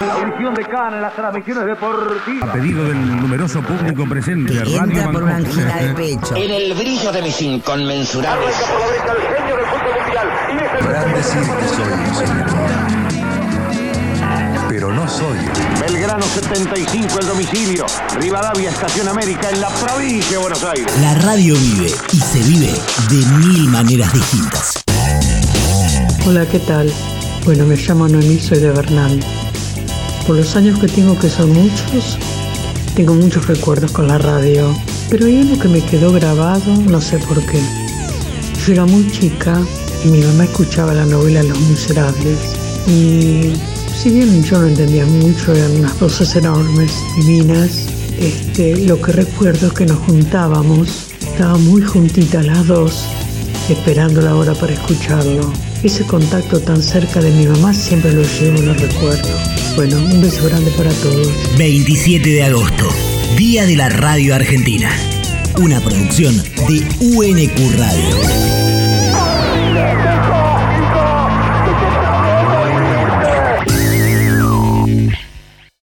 La audición de Cana en las transmisiones deportivas. A pedido del numeroso público presente, Que Radio entra por una angina de pecho. En el brillo de mis inconmensurables por la derecha el genio del fútbol mundial. Y es el Podrán decir que soy un señor. Pero no soy. Belgrano 75 el domicilio. Rivadavia Estación América en la provincia de Buenos Aires. La radio vive y se vive de mil maneras distintas. Hola, ¿qué tal? Bueno, me llamo Noemí, soy de Bernal. Por los años que tengo, que son muchos, tengo muchos recuerdos con la radio. Pero hay uno que me quedó grabado, no sé por qué. Yo era muy chica y mi mamá escuchaba la novela Los Miserables. Y si bien yo no entendía mucho, eran unas voces enormes, divinas, este, lo que recuerdo es que nos juntábamos, estábamos muy juntitas las dos, esperando la hora para escucharlo. Ese contacto tan cerca de mi mamá siempre lo llevo, lo recuerdo. Bueno, un beso grande para todos. 27 de agosto, Día de la Radio Argentina. Una producción de UNQ Radio.